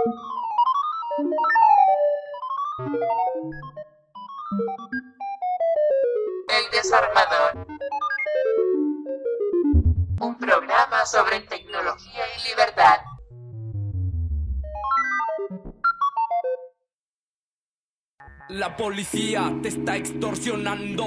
El desarmador. Un programa sobre tecnología y libertad. La policía te está extorsionando.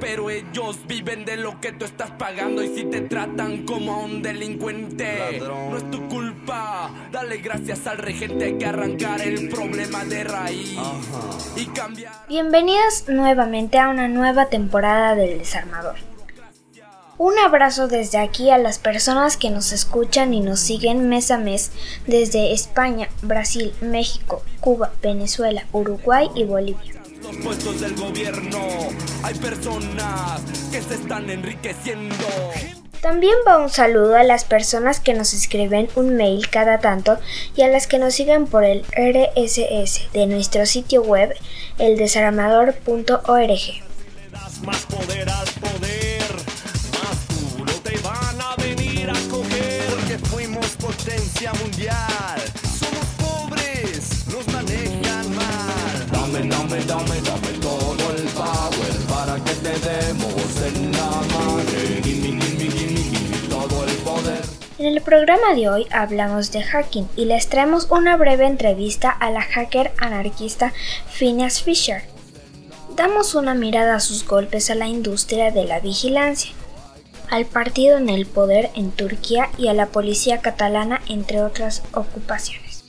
Pero ellos viven de lo que tú estás pagando. Y si te tratan como a un delincuente, no es tu culpa. Dale gracias al regente. Hay que arrancar el problema de raíz y cambiar. Bienvenidos nuevamente a una nueva temporada del Desarmador. Un abrazo desde aquí a las personas que nos escuchan y nos siguen mes a mes desde España, Brasil, México, Cuba, Venezuela, Uruguay y Bolivia. Los puestos del gobierno, hay personas que se están enriqueciendo. También va un saludo a las personas que nos escriben un mail cada tanto y a las que nos siguen por el RSS de nuestro sitio web eldesarmador.org. potencia mundial. Somos pobres, nos manejan mal. Dame, dame, dame, dame todo el power para que te demos en la madre. Gimme, gimme, gimme, gimme todo el poder. En el programa de hoy hablamos de hacking y les traemos una breve entrevista a la hacker anarquista Phineas Fisher. Damos una mirada a sus golpes a la industria de la vigilancia, al partido en el poder en Turquía y a la policía catalana, entre otras ocupaciones.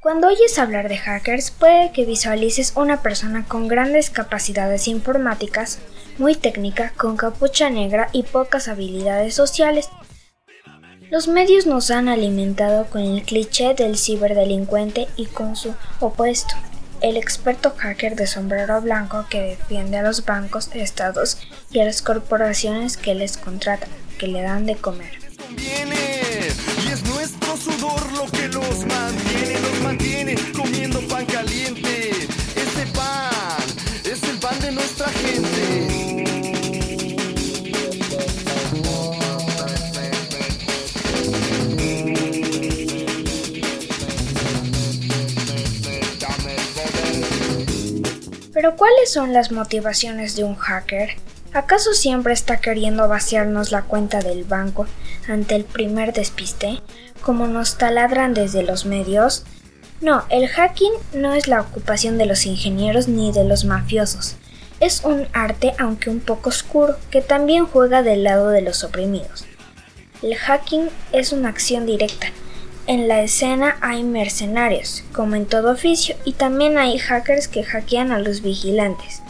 Cuando oyes hablar de hackers, puede que visualices una persona con grandes capacidades informáticas, muy técnica, con capucha negra y pocas habilidades sociales. Los medios nos han alimentado con el cliché del ciberdelincuente y con su opuesto, el experto hacker de sombrero blanco que defiende a los bancos, estados y a las corporaciones que les contratan, que le dan de comer. Pero ¿cuáles son las motivaciones de un hacker? ¿Acaso siempre está queriendo vaciarnos la cuenta del banco ante el primer despiste, como nos taladran desde los medios? No, el hacking no es la ocupación de los ingenieros ni de los mafiosos. Es un arte, aunque un poco oscuro, que también juega del lado de los oprimidos. El hacking es una acción directa. En la escena hay mercenarios, como en todo oficio, y también hay hackers que hackean a los vigilantes.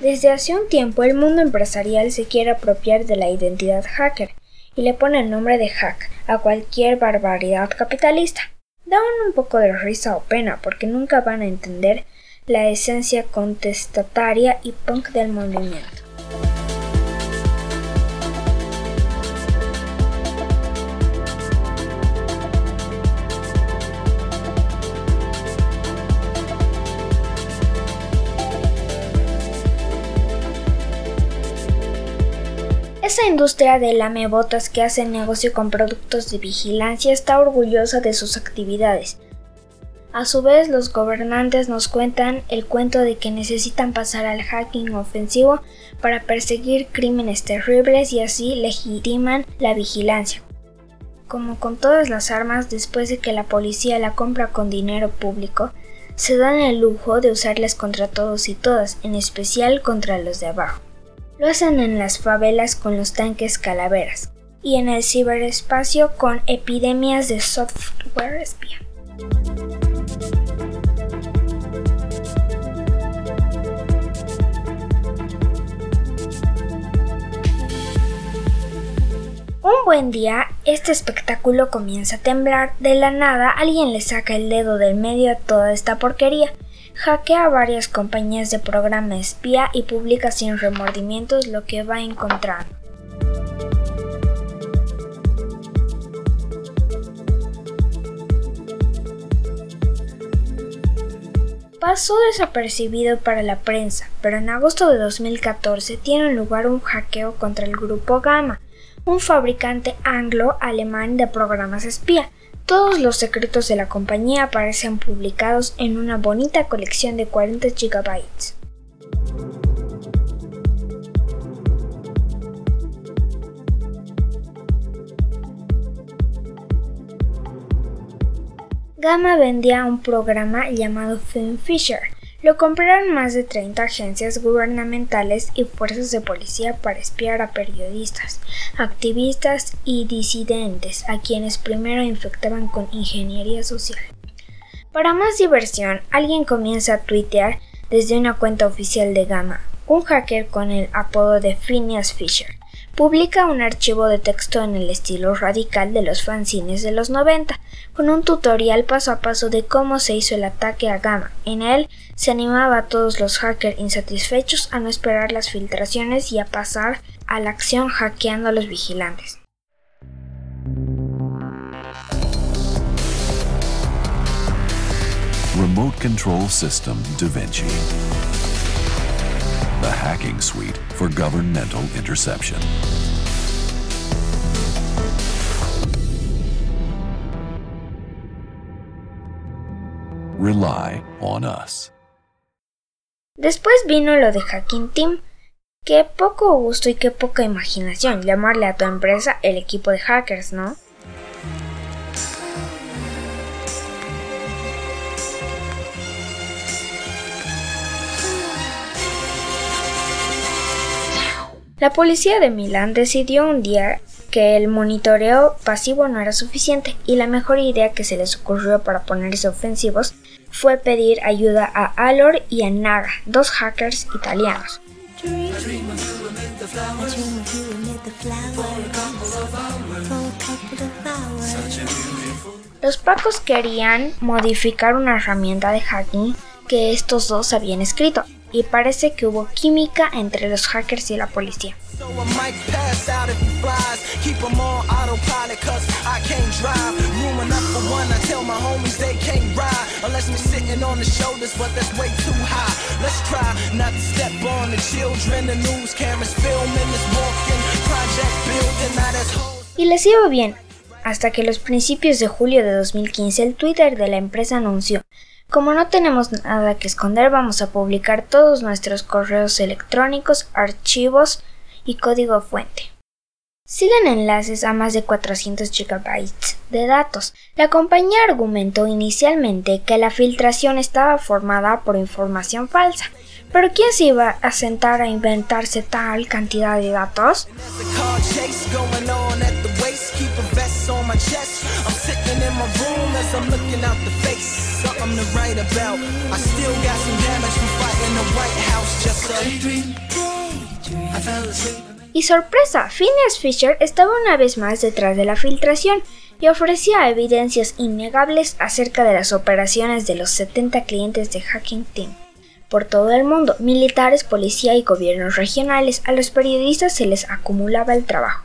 Desde hace un tiempo el mundo empresarial se quiere apropiar de la identidad hacker y le pone el nombre de hack a cualquier barbaridad capitalista. Dan un poco de risa o pena porque nunca van a entender la esencia contestataria y punk del movimiento. Esa industria de lamebotas que hace negocio con productos de vigilancia está orgullosa de sus actividades. A su vez, los gobernantes nos cuentan el cuento de que necesitan pasar al hacking ofensivo para perseguir crímenes terribles y así legitiman la vigilancia. Como con todas las armas, después de que la policía la compra con dinero público, se dan el lujo de usarlas contra todos y todas, en especial contra los de abajo. Lo hacen en las favelas con los tanques calaveras y en el ciberespacio con epidemias de software espía. Un buen día, este espectáculo comienza a temblar. De la nada, alguien le saca el dedo del medio a toda esta porquería Hackea varias compañías de programa espía y publica sin remordimientos lo que va encontrando. Pasó desapercibido para la prensa, pero en agosto de 2014 tiene lugar un hackeo contra el grupo Gamma, un fabricante anglo-alemán de programas espía, todos los secretos de la compañía aparecen publicados en una bonita colección de 40 GB. Gamma vendía un programa llamado Film Fisher. Lo compraron más de 30 agencias gubernamentales y fuerzas de policía para espiar a periodistas, activistas y disidentes, a quienes primero infectaban con ingeniería social. Para más diversión, alguien comienza a tuitear desde una cuenta oficial de Gamma, un hacker con el apodo de Phineas Fisher publica un archivo de texto en el estilo radical de los fanzines de los 90, con un tutorial paso a paso de cómo se hizo el ataque a Gamma. En él se animaba a todos los hackers insatisfechos a no esperar las filtraciones y a pasar a la acción hackeando a los vigilantes. Remote Control System Da Vinci. Hacking suite for governmental interception. Rely on us. Después vino lo de Hacking Team. Qué poco gusto y qué poca imaginación llamarle a tu empresa el equipo de hackers, ¿no? La policía de Milán decidió un día que el monitoreo pasivo no era suficiente y la mejor idea que se les ocurrió para ponerse ofensivos fue pedir ayuda a Alor y a Naga, dos hackers italianos. Los pacos querían modificar una herramienta de hacking que estos dos habían escrito y parece que hubo química entre los hackers y la policía. Y les iba bien, hasta que los principios de julio de 2015 el Twitter de la empresa anunció como no tenemos nada que esconder, vamos a publicar todos nuestros correos electrónicos, archivos y código fuente. Siguen enlaces a más de 400 GB de datos. La compañía argumentó inicialmente que la filtración estaba formada por información falsa, pero ¿quién se iba a sentar a inventarse tal cantidad de datos? Y sorpresa, Phineas Fisher estaba una vez más detrás de la filtración y ofrecía evidencias innegables acerca de las operaciones de los 70 clientes de Hacking Team. Por todo el mundo, militares, policía y gobiernos regionales, a los periodistas se les acumulaba el trabajo.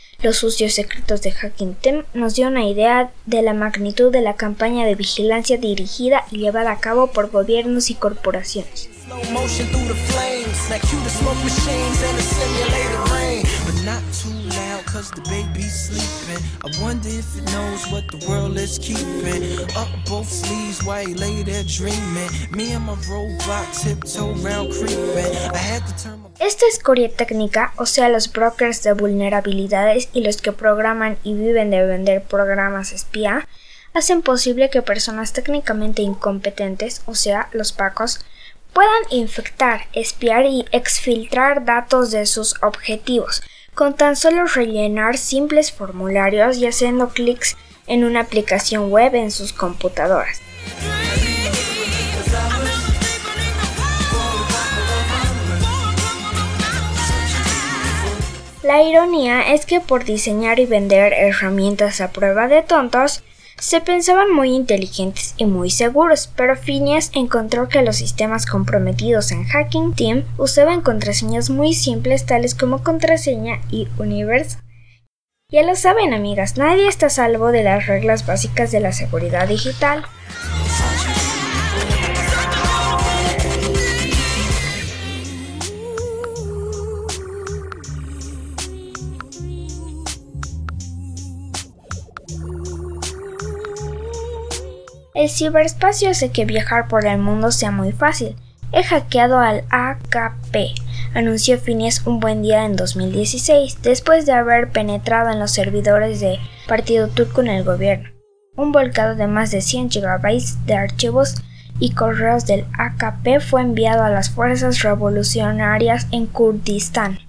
los sucios secretos de Hacking Team nos dio una idea de la magnitud de la campaña de vigilancia dirigida y llevada a cabo por gobiernos y corporaciones. Esta escoria técnica, o sea, los brokers de vulnerabilidades y los que programan y viven de vender programas espía, hacen posible que personas técnicamente incompetentes, o sea, los pacos, puedan infectar, espiar y exfiltrar datos de sus objetivos, con tan solo rellenar simples formularios y haciendo clics en una aplicación web en sus computadoras. La ironía es que por diseñar y vender herramientas a prueba de tontos, se pensaban muy inteligentes y muy seguros, pero Phineas encontró que los sistemas comprometidos en Hacking Team usaban contraseñas muy simples tales como contraseña y universo. Ya lo saben, amigas, nadie está salvo de las reglas básicas de la seguridad digital. El ciberespacio hace que viajar por el mundo sea muy fácil. He hackeado al AKP, anunció Phineas un buen día en 2016, después de haber penetrado en los servidores de Partido Turco en el gobierno. Un volcado de más de 100 GB de archivos y correos del AKP fue enviado a las fuerzas revolucionarias en Kurdistán.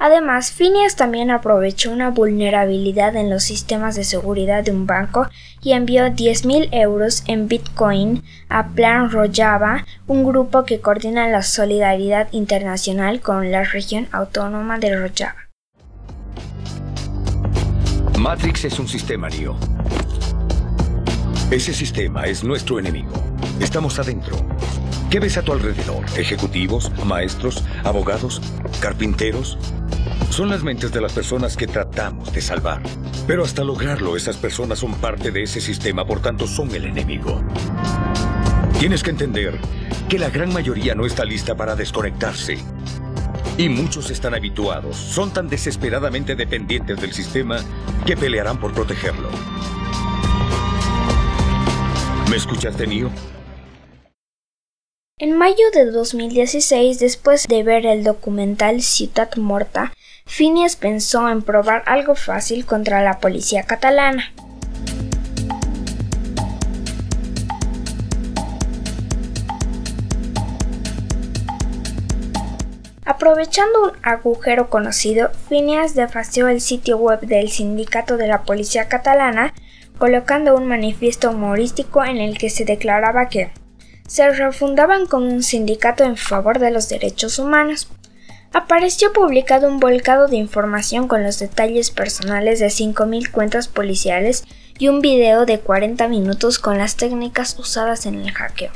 Además, Phineas también aprovechó una vulnerabilidad en los sistemas de seguridad de un banco y envió 10.000 euros en Bitcoin a Plan Rojava, un grupo que coordina la solidaridad internacional con la región autónoma de Rojava. Matrix es un sistema, Neo. Ese sistema es nuestro enemigo. Estamos adentro. ¿Qué ves a tu alrededor? ¿Ejecutivos? ¿Maestros? ¿Abogados? ¿Carpinteros? Son las mentes de las personas que tratamos de salvar. Pero hasta lograrlo, esas personas son parte de ese sistema, por tanto son el enemigo. Tienes que entender que la gran mayoría no está lista para desconectarse. Y muchos están habituados, son tan desesperadamente dependientes del sistema que pelearán por protegerlo. ¿Me escuchaste, Neo? En mayo de 2016, después de ver el documental Ciudad Morta, Phineas pensó en probar algo fácil contra la policía catalana. Aprovechando un agujero conocido, Phineas defació el sitio web del sindicato de la policía catalana, colocando un manifiesto humorístico en el que se declaraba que se refundaban como un sindicato en favor de los derechos humanos. Apareció publicado un volcado de información con los detalles personales de 5.000 cuentas policiales y un video de 40 minutos con las técnicas usadas en el hackeo.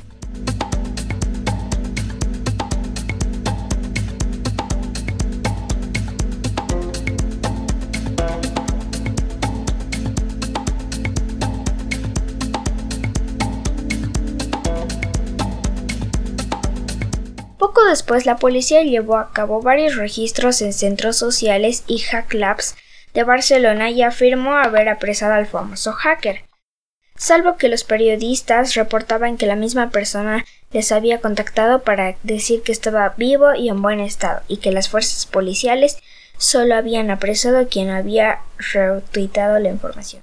Después la policía llevó a cabo varios registros en centros sociales y hack labs de Barcelona y afirmó haber apresado al famoso hacker. Salvo que los periodistas reportaban que la misma persona les había contactado para decir que estaba vivo y en buen estado y que las fuerzas policiales solo habían apresado a quien había retuitado la información.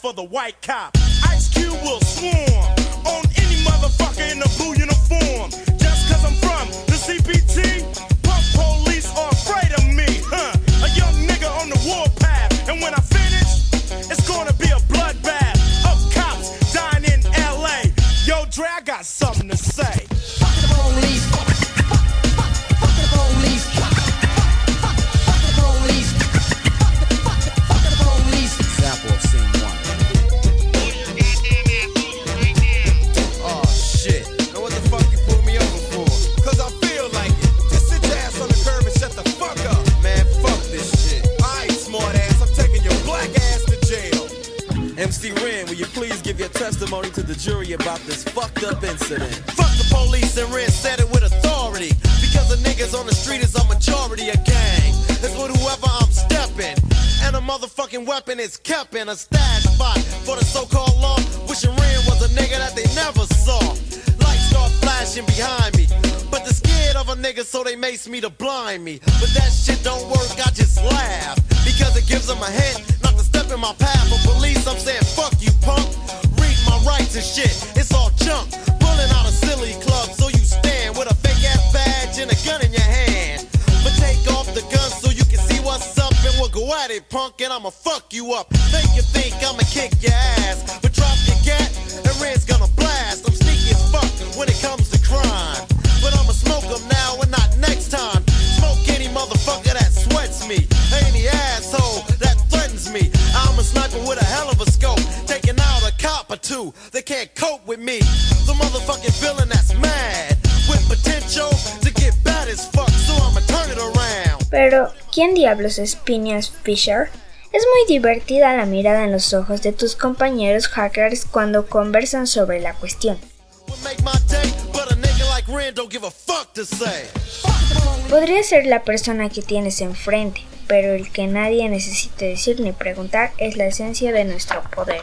for the white cop. Weapon is kept in a stash spot for the so-called law. Wishing Ren was a nigga that they never saw. Lights start flashing behind me. But they're scared of a nigga, so they mace me to blind me. But that shit don't work, I just laugh. Because it gives them a hint not to step in my path. But police, I'm saying, fuck you, punk. Read my rights and shit, it's it, punk, and I'ma fuck you up. Make you think I'ma kick your ass, but drop your gat, and Red's gonna blast. I'm sneaky as fuck when it comes to crime. But I'ma smoke them now and not next time. Smoke any motherfucker that sweats me, any asshole that threatens me. I'm a sniper with a hell of a scope, taking out a cop or two. They can't cope with me. The motherfucking villain that's mad, with potential Pero, ¿quién diablos es Phineas Fisher? Es muy divertida la mirada en los ojos de tus compañeros hackers cuando conversan sobre la cuestión. Podría ser la persona que tienes enfrente, pero el que nadie necesite decir ni preguntar es la esencia de nuestro poder.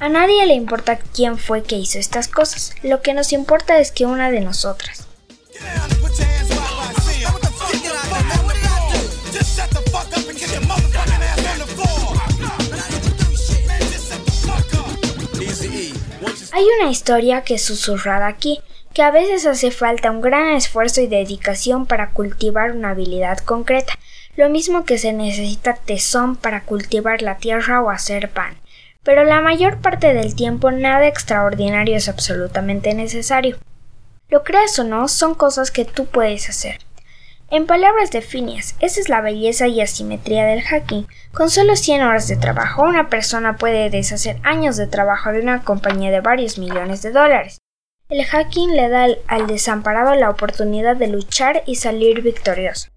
A nadie le importa quién fue que hizo estas cosas, lo que nos importa es que una de nosotras, Hay una historia que es susurrada aquí, que a veces hace falta un gran esfuerzo y dedicación para cultivar una habilidad concreta, lo mismo que se necesita tesón para cultivar la tierra o hacer pan. Pero la mayor parte del tiempo nada extraordinario es absolutamente necesario. Lo creas o no, son cosas que tú puedes hacer. En palabras de Phineas, esa es la belleza y asimetría del hacking. Con solo 100 horas de trabajo, una persona puede deshacer años de trabajo de una compañía de varios millones de dólares. El hacking le da al, al desamparado la oportunidad de luchar y salir victorioso.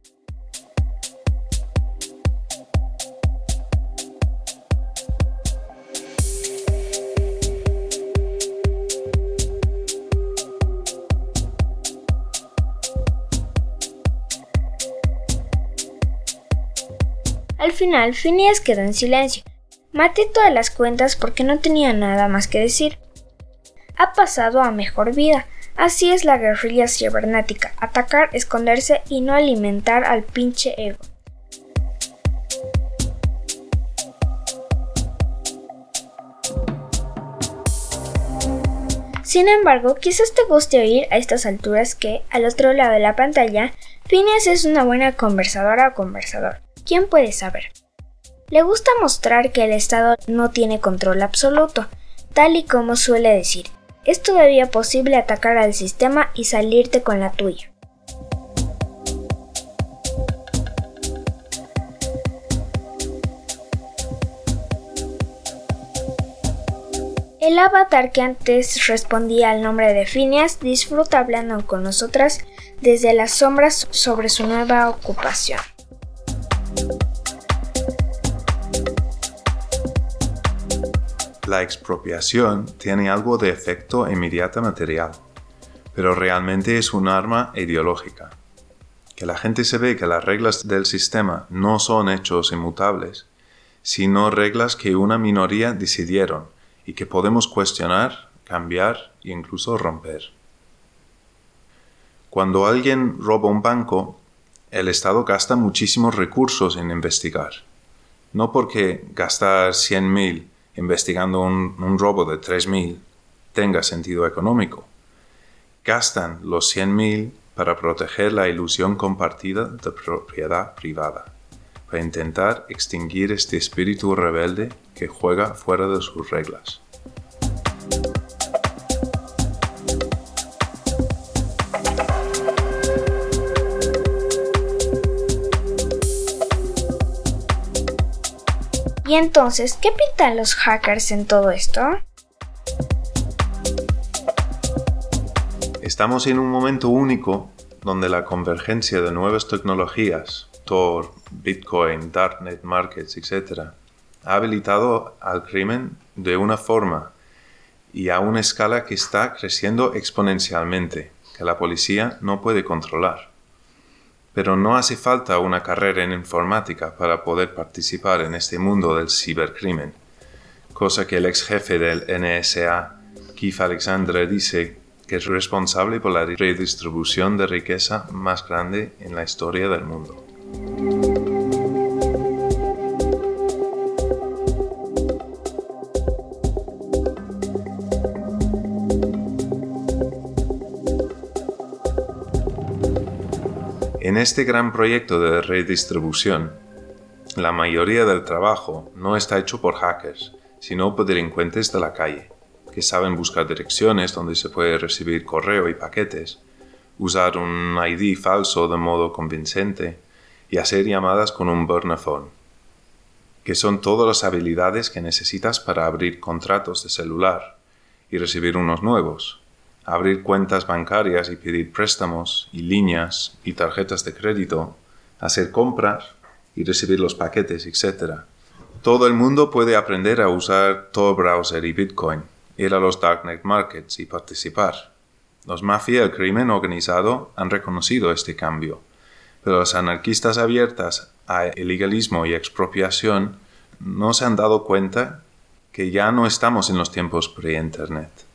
Final, Phineas quedó en silencio. Maté todas las cuentas porque no tenía nada más que decir. Ha pasado a mejor vida. Así es la guerrilla cibernética, atacar, esconderse y no alimentar al pinche ego. Sin embargo, quizás te guste oír a estas alturas que, al otro lado de la pantalla, Phineas es una buena conversadora o conversador. ¿Quién puede saber? Le gusta mostrar que el Estado no tiene control absoluto, tal y como suele decir. Es todavía posible atacar al sistema y salirte con la tuya. El avatar que antes respondía al nombre de Phineas disfruta hablando con nosotras desde las sombras sobre su nueva ocupación. La expropiación tiene algo de efecto inmediato material, pero realmente es un arma ideológica. Que la gente se ve que las reglas del sistema no son hechos inmutables, sino reglas que una minoría decidieron y que podemos cuestionar, cambiar e incluso romper. Cuando alguien roba un banco, el Estado gasta muchísimos recursos en investigar. No porque gastar 100.000 investigando un, robo de 3.000 tenga sentido económico. Gastan los 100.000 para proteger la ilusión compartida de propiedad privada, para intentar extinguir este espíritu rebelde que juega fuera de sus reglas. Y entonces, ¿qué pintan los hackers en todo esto? Estamos en un momento único donde la convergencia de nuevas tecnologías, Tor, Bitcoin, Darknet Markets, etc., ha habilitado al crimen de una forma y a una escala que está creciendo exponencialmente, que la policía no puede controlar. Pero no hace falta una carrera en informática para poder participar en este mundo del cibercrimen, cosa que el ex jefe del NSA, Keith Alexander, dice que es responsable por la redistribución de riqueza más grande en la historia del mundo. En este gran proyecto de redistribución, la mayoría del trabajo no está hecho por hackers, sino por delincuentes de la calle, que saben buscar direcciones donde se puede recibir correo y paquetes, usar un ID falso de modo convincente y hacer llamadas con un burner phone, que son todas las habilidades que necesitas para abrir contratos de celular y recibir unos nuevos, abrir cuentas bancarias y pedir préstamos y líneas y tarjetas de crédito, hacer compras y recibir los paquetes, etc. Todo el mundo puede aprender a usar Tor Browser y Bitcoin, ir a los Darknet Markets y participar. Los mafias y el crimen organizado han reconocido este cambio, pero los anarquistas abiertas a ilegalismo y expropiación no se han dado cuenta que ya no estamos en los tiempos pre-Internet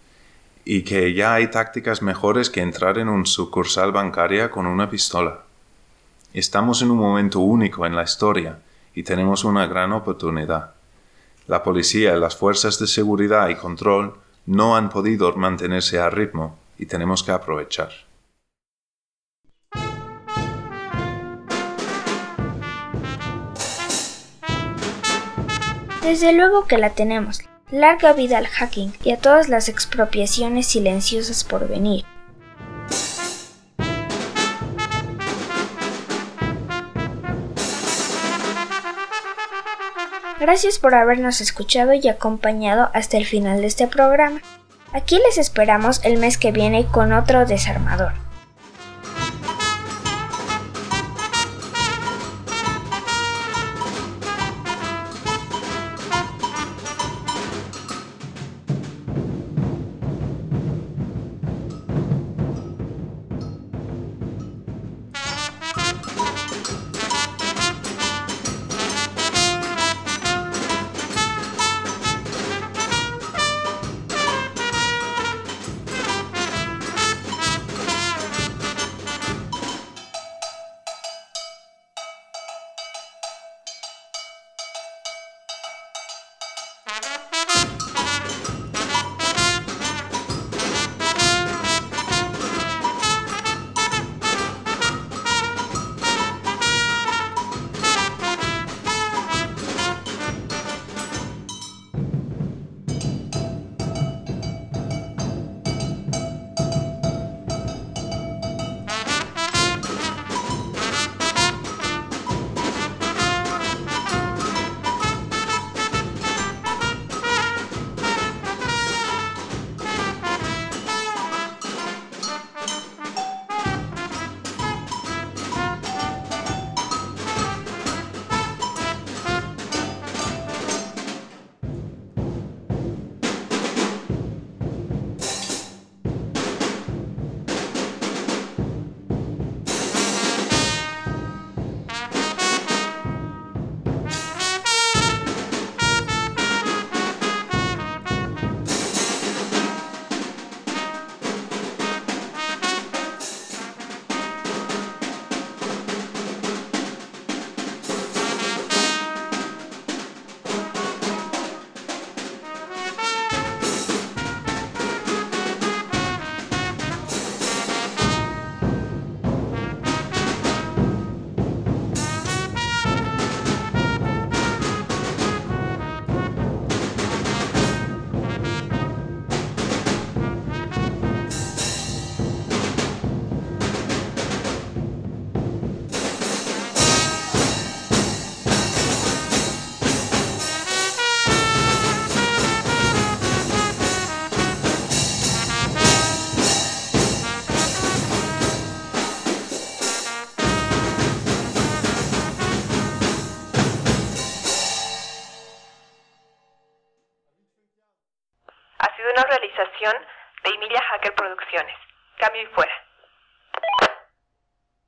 y que ya hay tácticas mejores que entrar en un sucursal bancaria con una pistola. Estamos en un momento único en la historia y tenemos una gran oportunidad. La policía, las fuerzas de seguridad y control no han podido mantenerse a ritmo y tenemos que aprovechar. Desde luego que la tenemos. Larga vida al hacking y a todas las expropiaciones silenciosas por venir. Gracias por habernos escuchado y acompañado hasta el final de este programa. Aquí les esperamos el mes que viene con otro desarmador. Fuera.